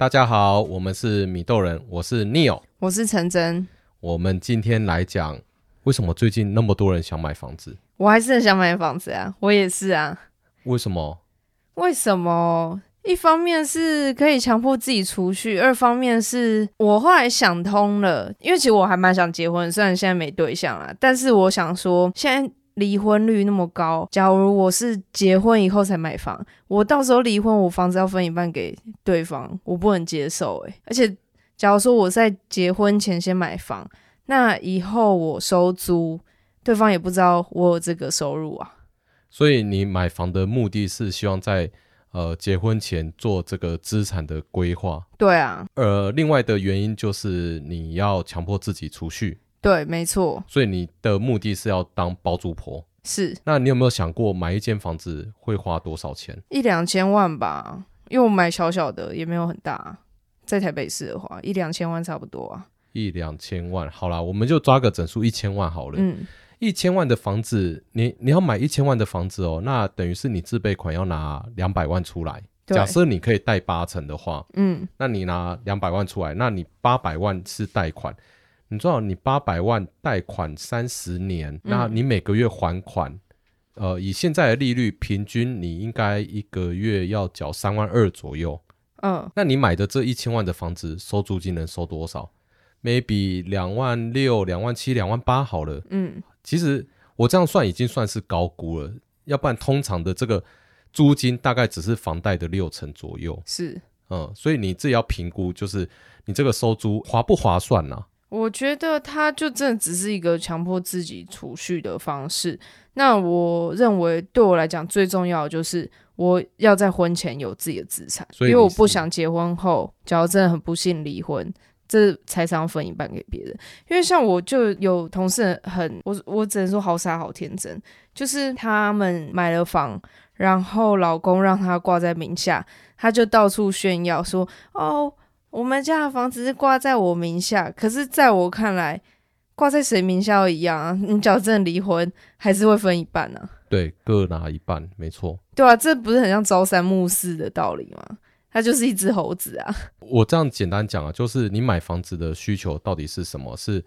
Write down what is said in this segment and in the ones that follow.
大家好，我们是米豆人，我是 Neo，我是陈真。我们今天来讲，为什么最近那么多人想买房子？我还是很想买房子啊，我也是啊。为什么？为什么？一方面是可以强迫自己储蓄，二方面是我后来想通了，因为其实我还蛮想结婚，虽然现在没对象啦，但是我想说现在。离婚率那么高，假如我是结婚以后才买房，我到时候离婚，我房子要分一半给对方，我不能接受诶。而且，假如说我在结婚前先买房，那以后我收租，对方也不知道我有这个收入啊。所以你买房的目的是希望在呃结婚前做这个资产的规划？对啊。呃，另外的原因就是你要强迫自己储蓄。对，没错。所以你的目的是要当包租婆？是。那你有没有想过买一间房子会花多少钱？一两千万吧，因为我买小小的也没有很大，在台北市的话，一两千万差不多啊。一两千万，好啦，我们就抓个整数一千万好了。嗯。一千万的房子，你你要买一千万的房子哦，那等于是你自备款要拿两百万出来。对。假设你可以贷八成的话，嗯，那你拿两百万出来，那你八百万是贷款。你知道，你八百万贷款三十年，嗯，那你每个月还款，呃，以现在的利率，平均你应该一个月要缴三万二左右。嗯，那你买的这一千万的房子，收租金能收多少？maybe 两万六、两万七、两万八好了。嗯，其实我这样算已经算是高估了，要不然通常的这个租金大概只是房贷的六成左右。是，嗯，所以你自己要评估，就是你这个收租划不划算呢？我觉得他就真的只是一个强迫自己储蓄的方式。那我认为对我来讲最重要的就是我要在婚前有自己的资产，因为我不想结婚后，假如真的很不幸离婚，这财产分一半给别人。因为像我就有同事很，我我只能说好傻好天真，就是他们买了房，然后老公让他挂在名下，他就到处炫耀说哦。我们家的房子是挂在我名下，可是在我看来，挂在谁名下都一样啊。你只要真的离婚，还是会分一半呢、啊？对，各拿一半，没错。对啊，这不是很像朝三暮四的道理吗？它就是一只猴子啊。我这样简单讲啊，就是你买房子的需求到底是什么？是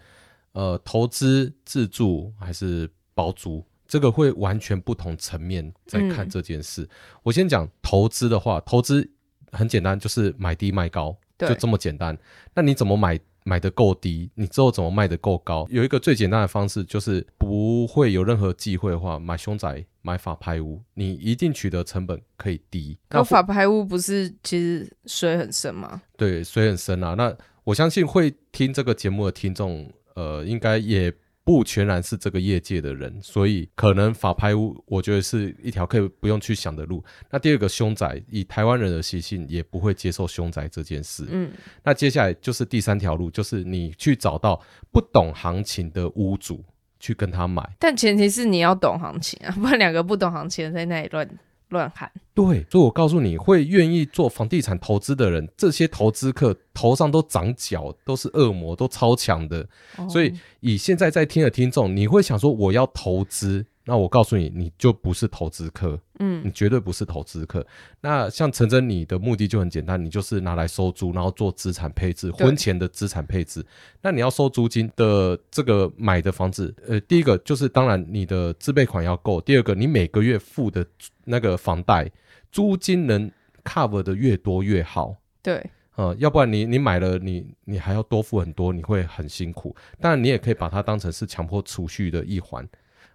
呃投资、自住还是包租？这个会完全不同层面在看这件事。嗯、我先讲投资的话，投资很简单，就是买低卖高。就这么简单，那你怎么买买的够低？你之后怎么卖的够高？有一个最简单的方式，就是不会有任何忌讳的话，买凶宅、买法拍屋，你一定取得成本可以低。那法拍屋不是其实水很深吗？对，水很深啊。那我相信会听这个节目的听众，呃，应该也。不全然是这个业界的人，所以可能法拍屋，我觉得是一条可以不用去想的路。那第二个凶宅，以台湾人的习性，也不会接受凶宅这件事。嗯，那接下来就是第三条路，就是你去找到不懂行情的屋主去跟他买，但前提是你要懂行情啊，不然两个不懂行情的在那里乱。乱喊，对，所以我告诉你会愿意做房地产投资的人，这些投资客头上都长角，都是恶魔，都超强的。哦。所以以现在在听的听众，你会想说我要投资。那我告诉你，你就不是投资客，嗯，你绝对不是投资客。那像陈真，你的目的就很简单，你就是拿来收租，然后做资产配置，婚前的资产配置。那你要收租金的这个买的房子，呃，第一个就是当然你的自备款要够，第二个你每个月付的那个房贷租金能 cover 的越多越好。对，呃，要不然你你买了你你还要多付很多，你会很辛苦。当然你也可以把它当成是强迫储蓄的一环。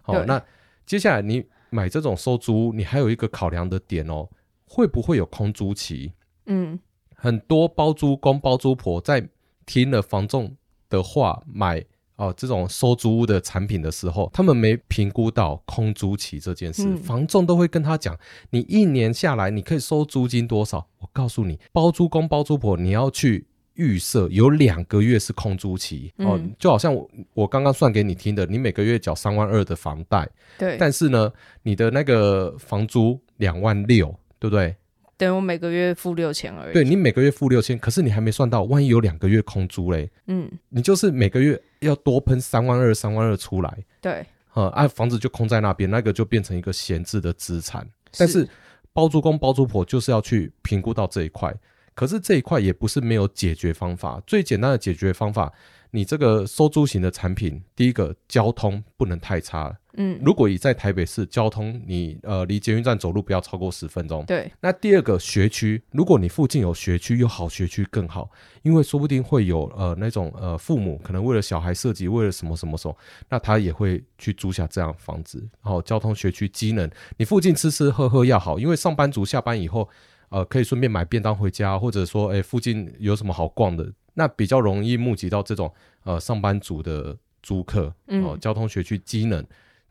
好，那。接下来你买这种收租，你还有一个考量的点哦，会不会有空租期？嗯，很多包租公、包租婆在听了房仲的话买哦、呃、这种收租屋的产品的时候，他们没评估到空租期这件事。嗯、房仲都会跟他讲，你一年下来你可以收租金多少？我告诉你，包租公、包租婆你要去。预设有两个月是空租期，嗯、哦，就好像我我刚刚算给你听的，你每个月缴三万二的房贷，对，但是呢，你的那个房租两万六，对不对？等于我每个月付六千而已。对，你每个月付六千，可是你还没算到，万一有两个月空租嘞，嗯，你就是每个月要多喷三万二、三万二出来，对，啊、嗯，房子就空在那边，那个就变成一个闲置的资产。但是包租公、包租婆就是要去评估到这一块。可是这一块也不是没有解决方法。最简单的解决方法，你这个收租型的产品，第一个交通不能太差。嗯，如果你在台北市交通，你呃离捷运站走路不要超过十分钟。对。那第二个学区，如果你附近有学区，有好学区更好，因为说不定会有呃那种呃父母可能为了小孩设计，为了什么什么什么，那他也会去租下这样房子。然后交通学区机能，你附近吃吃喝喝要好，因为上班族下班以后，呃可以顺便买便当回家，或者说哎附近有什么好逛的，那比较容易募集到这种呃上班族的租客。哦、呃，交通学区机能。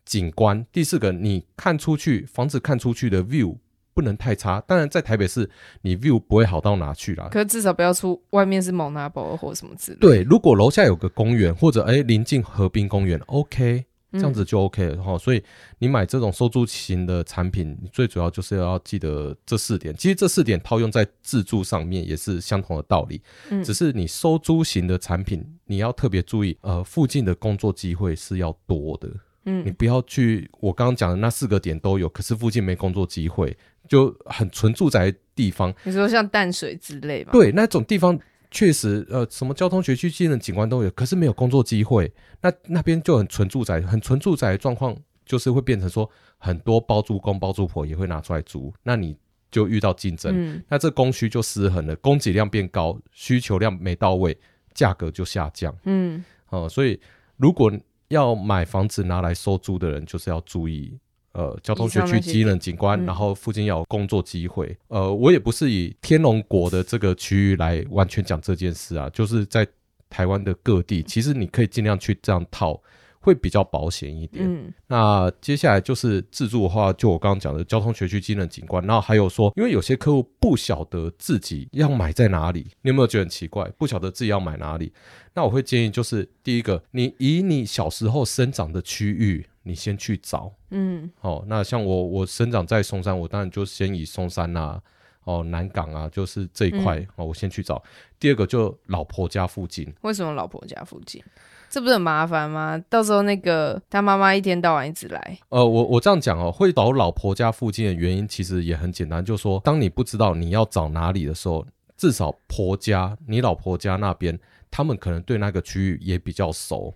景观，第四个，你看出去房子看出去的 view 不能太差。当然，在台北市，你 view 不会好到哪去啦。可是至少不要出外面是蒙娜博或什么之类。对，如果楼下有个公园，或者哎临近河滨公园，OK，这样子就 OK 了哈、嗯。所以你买这种收租型的产品，最主要就是要记得这四点。其实这四点套用在自住上面也是相同的道理。嗯，只是你收租型的产品，你要特别注意，呃，附近的工作机会是要多的。嗯，你不要去我刚刚讲的那四个点都有，可是附近没工作机会，就很纯住宅地方。你说像淡水之类吧？对，那种地方确实，呃，什么交通、学区、机能、景观都有，可是没有工作机会。那那边就很纯住宅，很纯住宅的状况，就是会变成说很多包租公、包租婆也会拿出来租，那你就遇到竞争，嗯，那这供需就失衡了，供给量变高，需求量没到位，价格就下降。嗯，哦、呃，所以如果要买房子拿来收租的人，就是要注意，呃，交通学区、机能景观、嗯，然后附近要有工作机会。呃，我也不是以天龙国的这个区域来完全讲这件事啊，就是在台湾的各地，其实你可以尽量去这样套。会比较保险一点。嗯，那接下来就是自助的话，就我刚刚讲的交通、学区、机能、景观，然后还有说，因为有些客户不晓得自己要买在哪里，你有没有觉得很奇怪？不晓得自己要买哪里？那我会建议就是，第一个，你以你小时候生长的区域，你先去找。嗯，好，那像我，我生长在松山，我当然就先以松山啊，哦，南港啊，就是这一块，哦，我先去找。第二个就老婆家附近。为什么老婆家附近？这不是很麻烦吗？到时候那个他妈妈一天到晚一直来。呃，我我这样讲哦，会找老婆家附近的原因其实也很简单，就是说，当你不知道你要找哪里的时候，至少婆家，你老婆家那边，他们可能对那个区域也比较熟。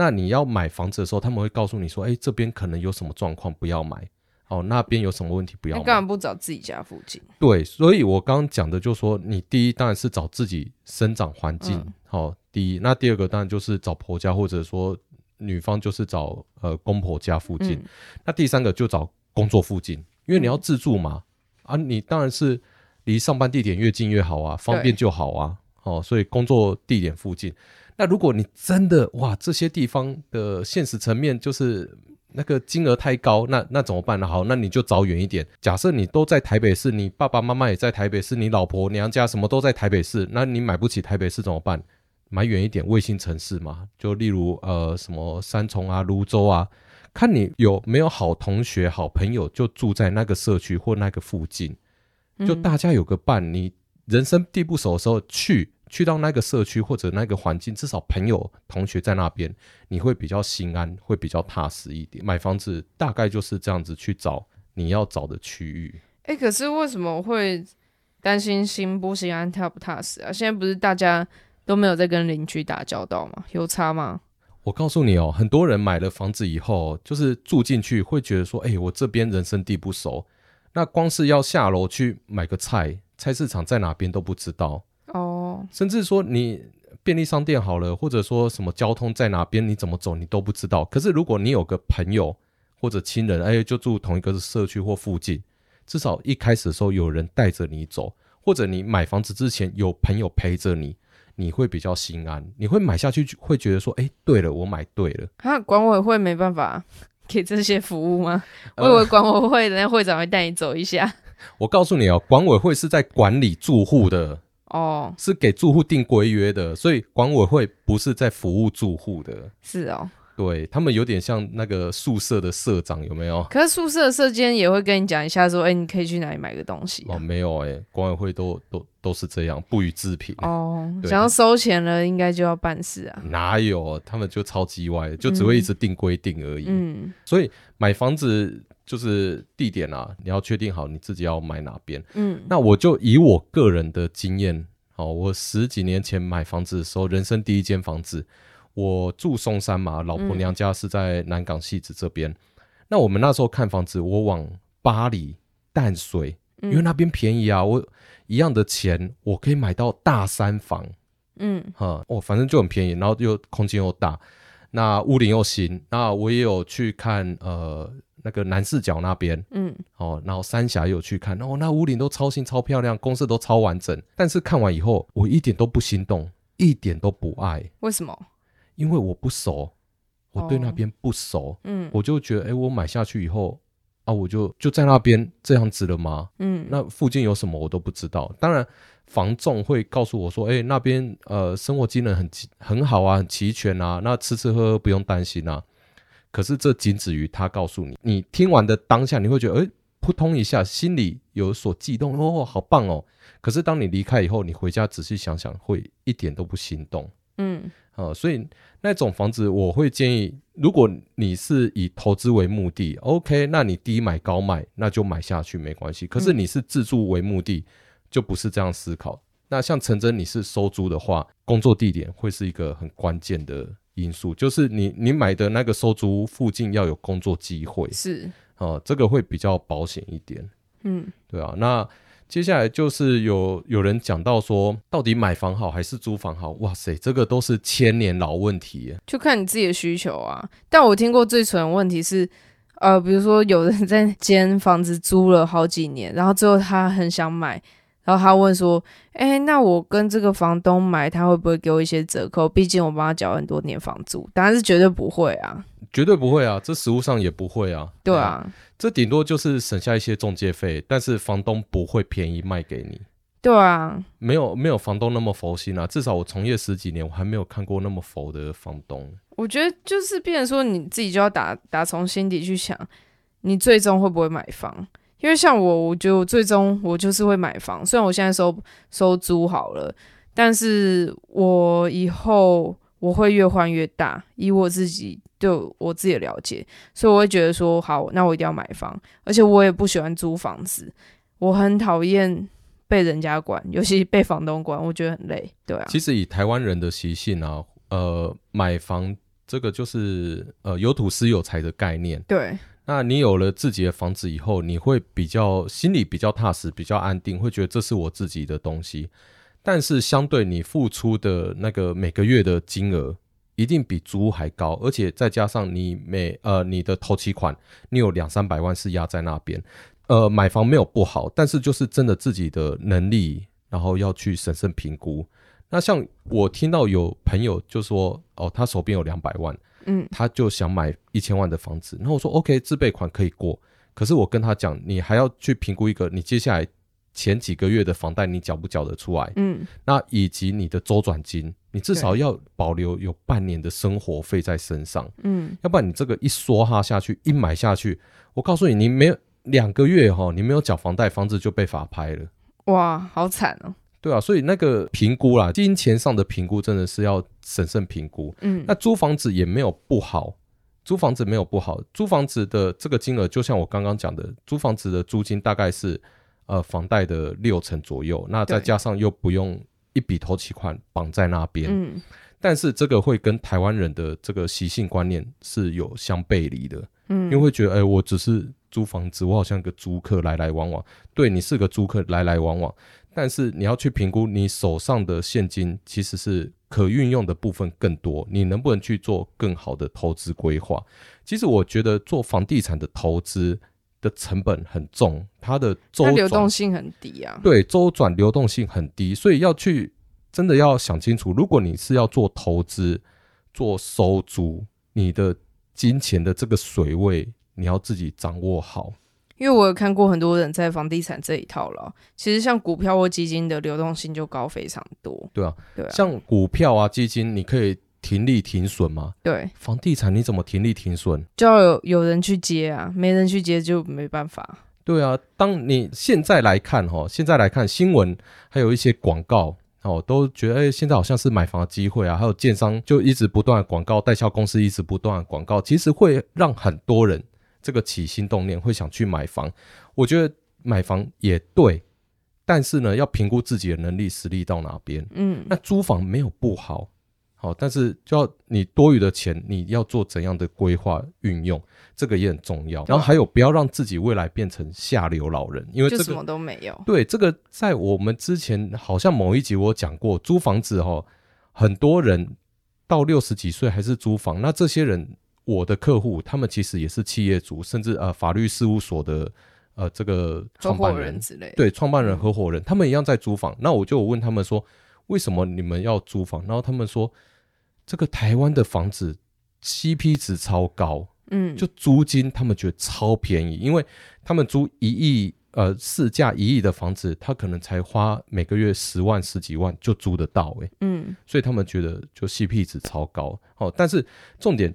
那你要买房子的时候，他们会告诉你说，哎，这边可能有什么状况，不要买。哦，那边有什么问题，不要买。你干嘛不找自己家附近？对，所以我刚刚讲的就是说，你第一当然是找自己生长环境。嗯好，第一，那第二个当然就是找婆家，或者说女方就是找呃公婆家附近。嗯。那第三个就找工作附近，因为你要自住嘛，嗯、啊，你当然是离上班地点越近越好啊，方便就好啊。哦，所以工作地点附近。那如果你真的哇，这些地方的现实层面就是那个金额太高，那那怎么办呢？好，那你就找远一点。假设你都在台北市，你爸爸妈妈也在台北市，你老婆娘家什么都在台北市，那你买不起台北市怎么办？买远一点，卫星城市嘛，就例如呃什么三重啊、泸州啊，看你有没有好同学、好朋友就住在那个社区或那个附近，就大家有个伴。你人生地不熟的时候去去到那个社区或者那个环境，至少朋友同学在那边，你会比较心安，会比较踏实一点。买房子大概就是这样子去找你要找的区域。哎、欸，可是为什么会担心心不心安、踏不踏实啊？现在不是大家。都没有在跟邻居打交道吗？有差吗？我告诉你哦，很多人买了房子以后，就是住进去会觉得说，哎，我这边人生地不熟，那光是要下楼去买个菜，菜市场在哪边都不知道哦。甚至说你便利商店好了，或者说什么交通在哪边，你怎么走你都不知道。可是如果你有个朋友或者亲人，哎，就住同一个社区或附近，至少一开始的时候有人带着你走，或者你买房子之前有朋友陪着你。你会比较心安，你会买下去，会觉得说，哎，对了，我买对了。啊，管委会没办法 给这些服务吗？呃、我以为管委会的那会长会带你走一下。我告诉你哦，管委会是在管理住户的哦，是给住户定规约的，所以管委会不是在服务住户的。是哦，对他们有点像那个宿舍的社长，有没有？可是宿舍的舍监也会跟你讲一下，说，哎、欸，你可以去哪里买个东西、啊？哦，没有、欸，哎，管委会都都都是这样，不予置评。哦，想要收钱了，应该就要办事啊？哪有？他们就超级歪，就只会一直定规定而已。嗯，所以买房子就是地点啊，你要确定好你自己要买哪边。嗯，那我就以我个人的经验，哦，我十几年前买房子的时候，人生第一间房子。我住松山嘛，老婆娘家是在南港戏子这边。嗯、那我们那时候看房子，我往巴黎淡水，因为那边便宜啊。我一样的钱，我可以买到大三房。嗯，哈，哦，反正就很便宜，然后又空间又大，那屋龄又新。那我也有去看，呃，那个南四角那边，嗯，哦，然后三峡也有去看，哦，那屋顶都超新、超漂亮，公社都超完整。但是看完以后，我一点都不心动，一点都不爱。为什么？因为我不熟，我对那边不熟，哦、嗯，我就觉得，哎、欸，我买下去以后啊，我就就在那边这样子了吗？嗯，那附近有什么我都不知道。当然，房仲会告诉我说，哎、欸，那边呃生活机能很很好啊，很齐全啊，那吃吃喝喝不用担心啊。可是这仅止于他告诉你，你听完的当下，你会觉得，哎、欸，扑通一下，心里有所悸动，哦，好棒哦。可是当你离开以后，你回家仔细想想，会一点都不心动。嗯，啊，所以。那种房子，我会建议，如果你是以投资为目的，OK，那你低买高卖，那就买下去没关系。可是你是自住为目的，就不是这样思考。那像陈真，你是收租的话，工作地点会是一个很关键的因素，就是你你买的那个收租附近要有工作机会，是哦，这个会比较保险一点。嗯，对啊，那。接下来就是有有人讲到说，到底买房好还是租房好？哇塞，这个都是千年老问题，就看你自己的需求啊。但我听过最蠢的问题是，呃，比如说有人在 间房子租了好几年，然后最后他很想买，然后他问说，哎，那我跟这个房东买，他会不会给我一些折扣？毕竟我帮他缴很多年房租，当然是绝对不会啊。绝对不会啊，这实物上也不会啊。对啊，嗯、这顶多就是省下一些中介费，但是房东不会便宜卖给你。对啊，没有没有房东那么佛心啊。至少我从业十几年，我还没有看过那么佛的房东。我觉得就是变成说你自己就要打打从心底去想，你最终会不会买房？因为像我，我就最终我就是会买房。虽然我现在收收租好了，但是我以后我会越换越大，以我自己。对我自己的了解，所以我会觉得说，好，那我一定要买房，而且我也不喜欢租房子，我很讨厌被人家管，尤其被房东管，我觉得很累。对啊，其实以台湾人的习性啊，呃，买房这个就是呃有土斯有财的概念。对，那你有了自己的房子以后，你会比较心里比较踏实，比较安定，会觉得这是我自己的东西。但是相对你付出的那个每个月的金额。一定比租屋还高，而且再加上你每呃你的头期款，你有两三百万是压在那边。呃，买房没有不好，但是就是真的自己的能力，然后要去审慎评估。那像我听到有朋友就说，哦，他手边有两百万，嗯，他就想买一千万的房子。然后我说，OK，自备款可以过，可是我跟他讲，你还要去评估一个，你接下来。前几个月的房贷你缴不缴得出来？嗯，那以及你的周转金，你至少要保留有半年的生活费在身上。嗯，要不然你这个一梭哈下去，一买下去，我告诉你，你没有两个月哈，你没有缴房贷，房子就被法拍了。哇，好惨哦。对啊，所以那个评估啦，金钱上的评估真的是要审慎评估。嗯，那租房子也没有不好，租房子没有不好，租房子的这个金额，就像我刚刚讲的，租房子的租金大概是。呃，房贷的六成左右，那再加上又不用一笔头期款绑在那边，嗯，但是这个会跟台湾人的这个习性观念是有相背离的，嗯，因为会觉得，哎、欸，我只是租房子，我好像个租客来来往往，对，你是个租客来来往往，但是你要去评估你手上的现金其实是可运用的部分更多，你能不能去做更好的投资规划？其实我觉得做房地产的投资。的成本很重，它的周转流动性很低啊。对，周转流动性很低，所以要去真的要想清楚，如果你是要做投资、做收租，你的金钱的这个水位，你要自己掌握好。因为我有看过很多人在房地产这一套了，其实像股票或基金的流动性就高非常多。对啊，对啊，像股票啊、基金，你可以停利停损吗？对，房地产你怎么停利停损？就要有有人去接啊，没人去接就没办法。对啊，当你现在来看哈，现在来看新闻，还有一些广告哦，都觉得哎，现在好像是买房的机会啊，还有建商就一直不断的广告，代销公司一直不断的广告，其实会让很多人这个起心动念会想去买房。我觉得买房也对，但是呢，要评估自己的能力实力到哪边。嗯，那租房没有不好。好，但是就要你多余的钱，你要做怎样的规划运用，这个也很重要。然后还有，不要让自己未来变成下流老人，因为这个什么都没有。对，这个在我们之前好像某一集我讲过，租房子哈，很多人到六十几岁还是租房。那这些人，我的客户，他们其实也是企业主，甚至呃法律事务所的呃这个创办人，人之类，对，创办人、合伙人，他们一样在租房。那我就问他们说，为什么你们要租房？然后他们说。这个台湾的房子 CP 值超高，嗯，就租金他们觉得超便宜，因为他们租一亿，呃，市价一亿的房子，他可能才花每个月十万十几万就租得到，诶，嗯，所以他们觉得就 CP 值超高，哦，但是重点，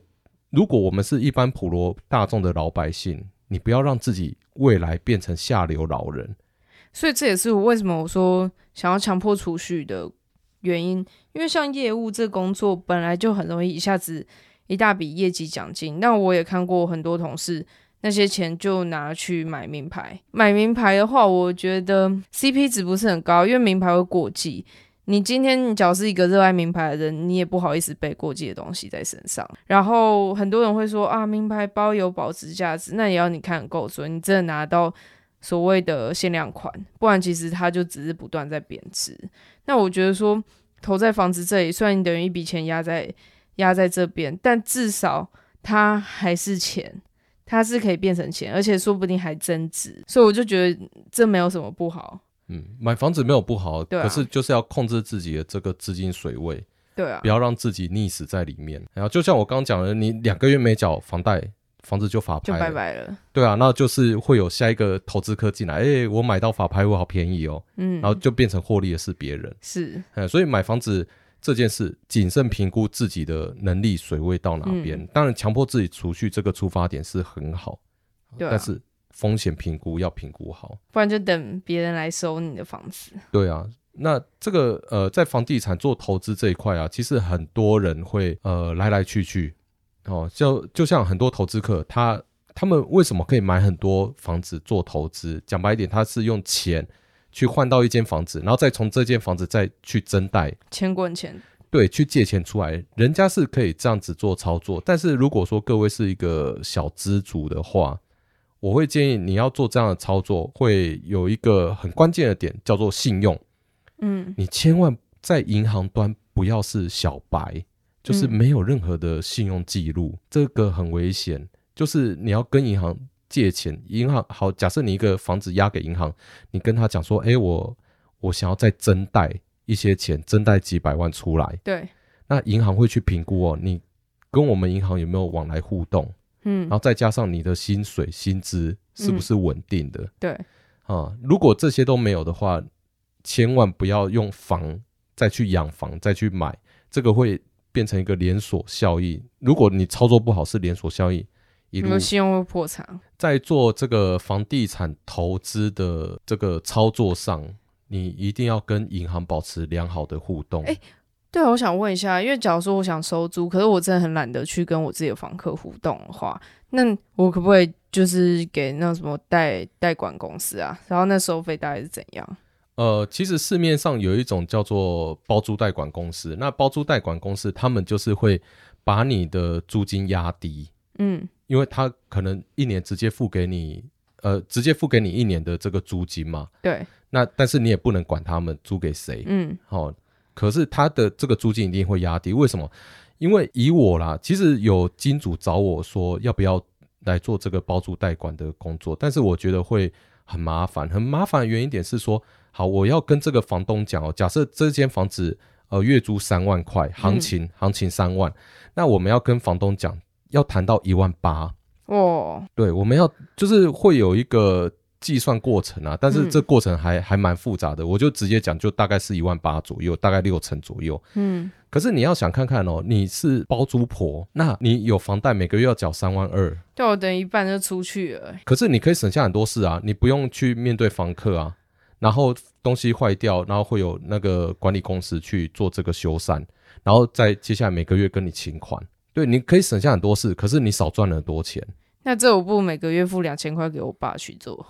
如果我们是一般普罗大众的老百姓，你不要让自己未来变成下流老人，所以这也是我为什么我说想要强迫储蓄的。原因，因为像业务这工作本来就很容易一下子一大笔业绩奖金。那我也看过很多同事，那些钱就拿去买名牌。买名牌的话，我觉得 CP 值不是很高，因为名牌会过季。你今天你只要是一个热爱名牌的人，你也不好意思背过季的东西在身上。然后很多人会说啊，名牌包有保值价值，那也要你看够准，你真的拿到所谓的限量款，不然其实它就只是不断在贬值。那我觉得说，投在房子这里，虽然你等于一笔钱压在压在这边，但至少它还是钱，它是可以变成钱，而且说不定还增值。所以我就觉得这没有什么不好。嗯，买房子没有不好，对啊，可是就是要控制自己的这个资金水位，对啊，不要让自己溺死在里面。然后就像我刚刚讲的，你两个月没缴房贷。房子就法拍，就拜拜了。对啊，那就是会有下一个投资客进来，哎、欸，我买到法拍，我好便宜哦。嗯，然后就变成获利的是别人。是，所以买房子这件事，谨慎评估自己的能力水位到哪边。嗯、当然，强迫自己储蓄这个出发点是很好，对啊、但是风险评估要评估好，不然就等别人来收你的房子。对啊，那这个呃，在房地产做投资这一块啊，其实很多人会呃来来去去。哦，就就像很多投资客，他他们为什么可以买很多房子做投资？讲白一点，他是用钱去换到一间房子，然后再从这间房子再去增贷，钱滚钱，对，去借钱出来，人家是可以这样子做操作。但是如果说各位是一个小资族的话，我会建议你要做这样的操作，会有一个很关键的点，叫做信用。嗯，你千万在银行端不要是小白。就是没有任何的信用记录，嗯、这个很危险。就是你要跟银行借钱，银行好，假设你一个房子押给银行，你跟他讲说，哎，我我想要再增贷一些钱，增贷几百万出来。对，那银行会去评估哦，你跟我们银行有没有往来互动？嗯，然后再加上你的薪水薪资是不是稳定的？嗯、对，啊，如果这些都没有的话，千万不要用房再去养房再去买，这个会。变成一个连锁效应。如果你操作不好，是连锁效应，一路信用会破产。在做这个房地产投资的这个操作上，你一定要跟银行保持良好的互动。哎，对，我想问一下，因为假如说我想收租，可是我真的很懒得去跟我自己的房客互动的话，那我可不可以就是给那什么代代管公司啊？然后那收费大概是怎样？呃，其实市面上有一种叫做包租代管公司，那包租代管公司他们就是会把你的租金压低，嗯，因为他可能一年直接付给你，呃，直接付给你一年的这个租金嘛，对。那但是你也不能管他们租给谁，嗯，好、哦，可是他的这个租金一定会压低，为什么？因为以我啦，其实有金主找我说要不要来做这个包租代管的工作，但是我觉得会很麻烦，很麻烦的原因点是说。好，我要跟这个房东讲哦。假设这间房子呃月租三万块，行情、嗯、行情三万，那我们要跟房东讲，要谈到一万八哦。对，我们要就是会有一个计算过程啊，但是这过程还、嗯、还蛮复杂的，我就直接讲，就大概是一万八左右，大概六成左右。嗯，可是你要想看看哦，你是包租婆，那你有房贷，每个月要缴三万二，对我等一半就出去了。可是你可以省下很多事啊，你不用去面对房客啊，然后东西坏掉，然后会有那个管理公司去做这个修缮，然后再接下来每个月跟你请款。对，你可以省下很多事，可是你少赚了很多钱。那这我不每个月付两千块给我爸去做？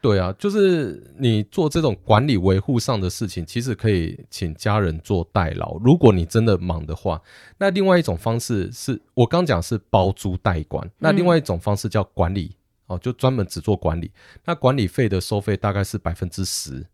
对啊，就是你做这种管理维护上的事情，其实可以请家人做代劳。如果你真的忙的话，那另外一种方式是我刚讲是包租代管，那另外一种方式叫管理哦，就专门只做管理。那管理费的收费大概是百分之十。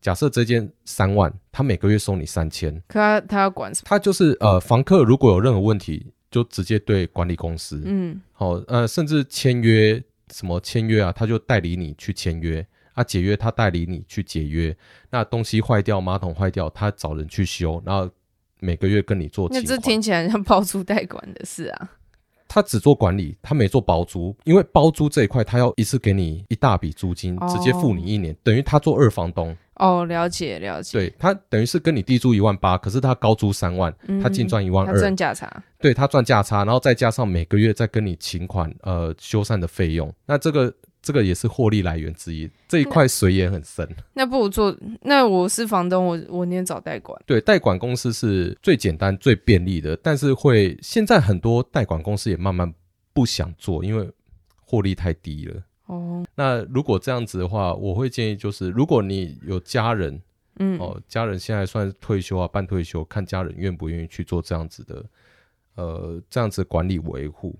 假设这间三万，他每个月收你三千，可他他要管什么？他就是呃，房客如果有任何问题。就直接对管理公司，嗯，好，呃，甚至签约什么签约啊，他就代理你去签约啊，解约他代理你去解约，那东西坏掉，马桶坏掉，他找人去修，然后每个月跟你做。那这听起来像包租代管的事啊。他只做管理，他没做包租，因为包租这一块他要一次给你一大笔租金，哦、直接付你一年，等于他做二房东。哦，了解了解。对，他等于是跟你地租一万八，可是他高租三万，嗯、他净赚一万二，赚价差。对，他赚价差，然后再加上每个月再跟你请款，呃，修缮的费用，那这个。这个也是获利来源之一，这一块水也很深。那，那不如做，那我是房东，我我宁愿找代管。对，代管公司是最简单、最便利的，但是会现在很多代管公司也慢慢不想做，因为获利太低了。哦，那如果这样子的话，我会建议就是，如果你有家人，嗯，哦，家人现在算退休啊，半退休，看家人愿不愿意去做这样子的，呃，这样子管理维护。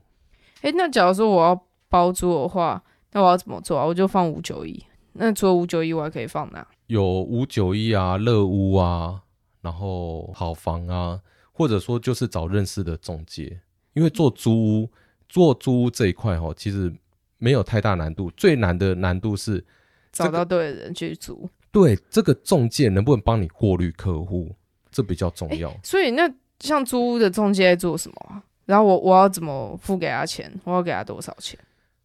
诶，那假如说我要包租的话。那我要怎么做啊？我就放五九一。那除了五九一，我还可以放哪？有五九一啊，乐屋啊，然后好房啊，或者说就是找认识的中介。因为做租屋，做租屋这一块哈，其实没有太大难度，最难的难度是找到对的人去租。对，这个中介能不能帮你过滤客户，这比较重要。欸，所以那像租屋的中介在做什么？然后我我要怎么付给他钱？我要给他多少钱？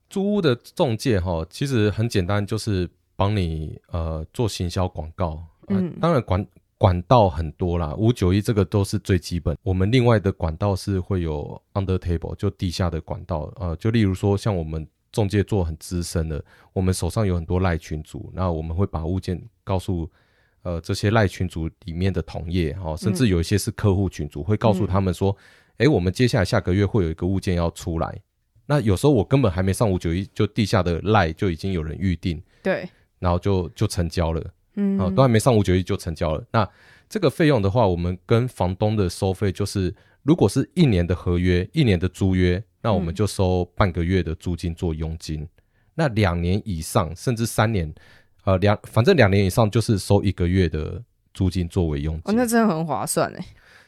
租屋的中介哈，其实很简单，就是帮你呃做行销广告。嗯，当然管管道很多啦，五九一这个都是最基本。我们另外的管道是会有 under table，就地下的管道。呃，就例如说像我们中介做很资深的，我们手上有很多赖群组，那我们会把物件告诉呃这些赖群组里面的同业哈，甚至有一些是客户群组，会告诉他们说，哎、嗯欸，我们接下来下个月会有一个物件要出来。那有时候我根本还没上五九一，就地下的赖就已经有人预定，对，然后就就成交了，嗯，啊，都还没上五九一就成交了。那这个费用的话，我们跟房东的收费就是，如果是一年的合约，一年的租约，那我们就收半个月的租金做佣金。嗯、那两年以上，甚至三年，呃，两反正两年以上就是收一个月的租金作为佣金。哦，那真的很划算哎。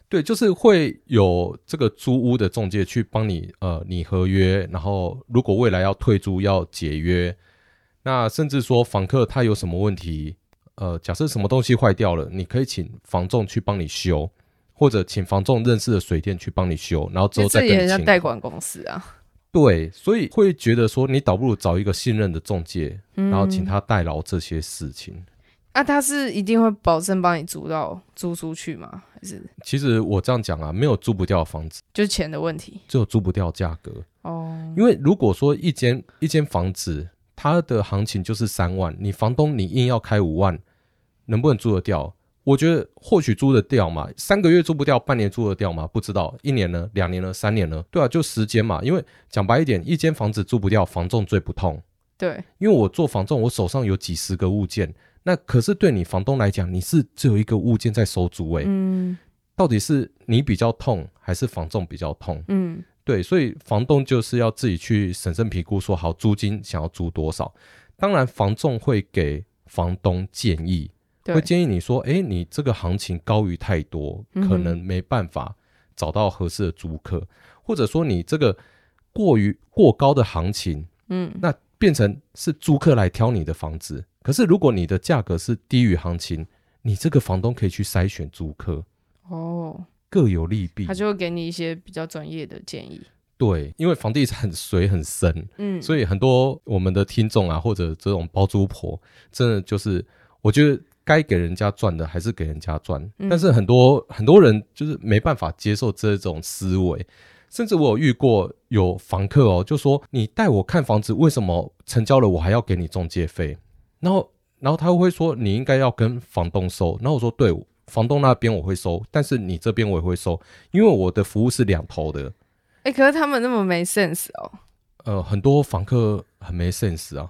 对，就是会有这个租屋的中介去帮你呃拟合约，然后如果未来要退租要解约，那甚至说房客他有什么问题，呃，假设什么东西坏掉了，你可以请房仲去帮你修，或者请房仲认识的水电去帮你修，然后之后再跟你请。这也很像代管公司啊。对，所以会觉得说你倒不如找一个信任的中介，然后请他代劳这些事情。啊、他是一定会保证帮你租到租出去吗？还是？其实我这样讲啊，没有租不掉的房子，就是钱的问题，只有租不掉价格哦。因为如果说一间一间房子，它的行情就是三万，你房东你硬要开五万，能不能租得掉？我觉得或许租得掉嘛，三个月租不掉，半年租得掉吗？不知道，一年呢？两年呢？三年呢？对啊，就时间嘛。因为讲白一点，一间房子租不掉，房仲最不痛。对，因为我做房仲，我手上有几十个物件。那可是对你房东来讲，你是只有一个物件在收租诶，嗯，到底是你比较痛，还是房仲比较痛？嗯，对，所以房东就是要自己去审慎评估，说好租金想要租多少。当然，房仲会给房东建议，会建议你说，哎，你这个行情高于太多，可能没办法找到合适的租客，或者说你这个过于过高的行情，嗯，那变成是租客来挑你的房子。可是，如果你的价格是低于行情，你这个房东可以去筛选租客哦，各有利弊。他就会给你一些比较专业的建议。对，因为房地产水很深，嗯，所以很多我们的听众啊，或者这种包租婆，真的就是我觉得该给人家赚的还是给人家赚，嗯，但是很多很多人就是没办法接受这种思维。甚至我有遇过有房客哦，就说你带我看房子，为什么成交了我还要给你中介费？然后，然后他会说你应该要跟房东收。然后我说对，房东那边我会收，但是你这边我也会收，因为我的服务是两头的。哎、欸，可是他们那么没 sense 哦。呃，很多房客很没 sense 啊。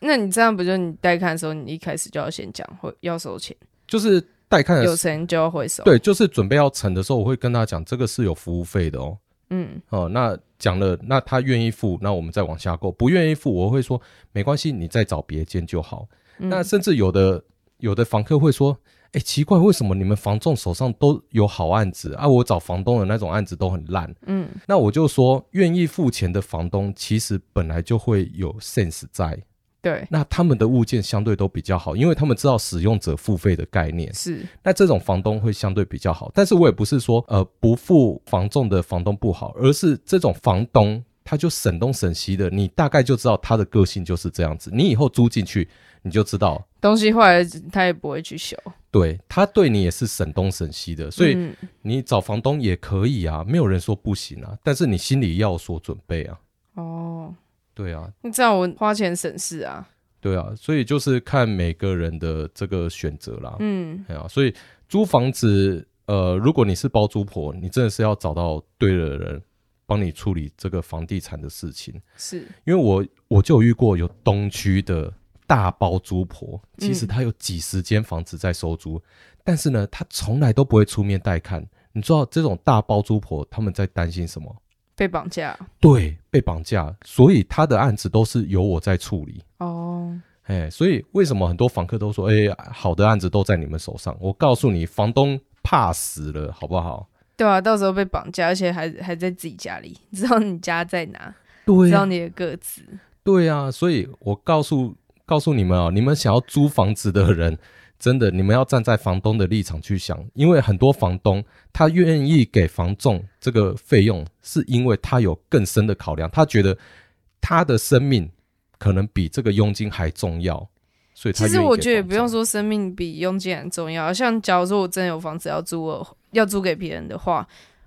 那你这样不就你带看的时候，你一开始就要先讲会要收钱？就是带看的有钱就要会收。对，就是准备要成的时候，我会跟他讲，这个是有服务费的哦。嗯，哦，那讲了，那他愿意付，那我们再往下购；不愿意付，我会说没关系，你再找别间就好。嗯、那甚至有的有的房客会说，哎、欸，奇怪，为什么你们房仲手上都有好案子啊？我找房东的那种案子都很烂。嗯，那我就说，愿意付钱的房东其实本来就会有 sense 在。对，那他们的物件相对都比较好，因为他们知道使用者付费的概念。是，那这种房东会相对比较好。但是我也不是说呃不付房仲的房东不好，而是这种房东他就省东省西的，你大概就知道他的个性就是这样子。你以后租进去，你就知道东西坏了他也不会去修。对，他对你也是省东省西的，所以你找房东也可以啊，没有人说不行啊，但是你心里要有所准备啊。哦。对啊，你这样我花钱省事啊。对啊，所以就是看每个人的这个选择啦。嗯，对啊，所以租房子，呃，如果你是包租婆，你真的是要找到对的人帮你处理这个房地产的事情。是，因为我我就有遇过有东区的大包租婆，其实她有几十间房子在收租，嗯，但是呢，她从来都不会出面带看。你知道这种大包租婆他们在担心什么？被绑架，对，被绑架，所以他的案子都是由我在处理。哦，哎，所以为什么很多房客都说，哎，好的案子都在你们手上？我告诉你，房东怕死了，好不好？对啊，到时候被绑架，而且还还在自己家里，知道你家在哪？对，知道你的个子。对啊，所以我告诉告诉你们啊，你们想要租房子的人。真的，你们要站在房东的立场去想，因为很多房东他愿意给房仲这个费用，是因为他有更深的考量，他觉得他的生命可能比这个佣金还重要，所以他。其实我觉得也不用说生命比佣金很重要，像假如说我真的有房子要租，要租给别人的话，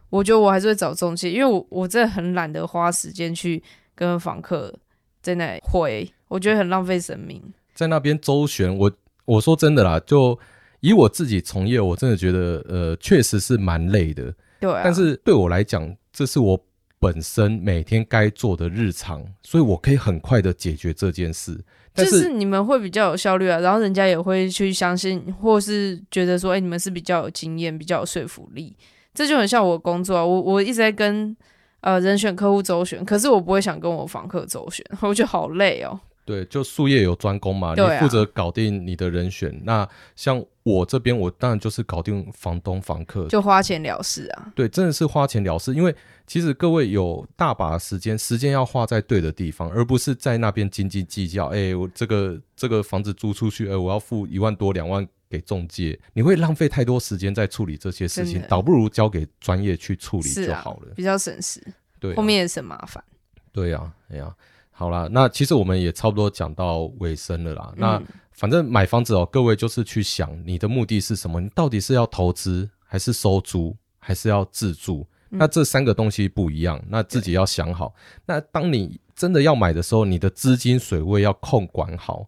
我觉得我还是会找中介，因为我我真的很懒得花时间去跟房客在那回，我觉得很浪费生命，在那边周旋我。我说真的啦，就以我自己从业，我真的觉得，呃，确实是蛮累的。对啊。但是对我来讲，这是我本身每天该做的日常，所以我可以很快的解决这件事。但是，就是你们会比较有效率啊，然后人家也会去相信，或是觉得说，哎，你们是比较有经验、比较有说服力。这就很像我工作啊，我我一直在跟呃人选客户周旋，可是我不会想跟我房客周旋，我觉得好累哦。对，就术业有专攻嘛，啊、你负责搞定你的人选。那像我这边，我当然就是搞定房东、房客，就花钱了事啊。对，真的是花钱了事。因为其实各位有大把的时间，时间要花在对的地方，而不是在那边斤斤计较。哎，我这个这个房子租出去，哎，我要付一万多、两万给中介，你会浪费太多时间在处理这些事情，倒不如交给专业去处理就好了，啊、比较省时。对、啊，后面也省麻烦。对呀，哎呀。好啦，那其实我们也差不多讲到尾声了啦。嗯、那反正买房子哦，各位就是去想你的目的是什么？你到底是要投资，还是收租，还是要自住？嗯、那这三个东西不一样，那自己要想好。那当你真的要买的时候，你的资金水位要控管好，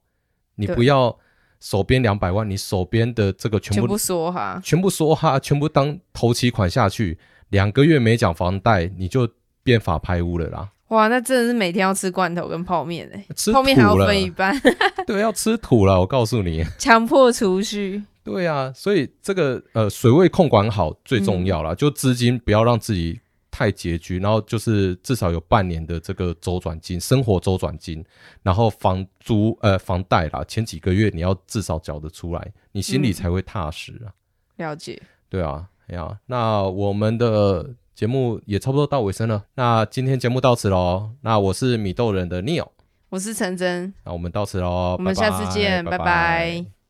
你不要手边两百万，你手边的这个全部梭哈，全部梭哈，全部当头期款下去，两个月没缴房贷，你就变法拍屋了啦。哇，那真的是每天要吃罐头跟泡面哎，吃泡面还要分一半，对，要吃土了，我告诉你，强迫储蓄。对啊，所以这个呃水位控管好最重要啦，嗯、就资金不要让自己太拮据，然后就是至少有半年的这个周转金，生活周转金，然后房租呃房贷啦，前几个月你要至少缴得出来，你心里才会踏实啊。嗯、了解。对啊，哎呀，那我们的。节目也差不多到尾声了，那今天节目到此喽。那我是米豆人的 Neil，我是陈真，那我们到此喽，我们下次见，拜拜。拜拜。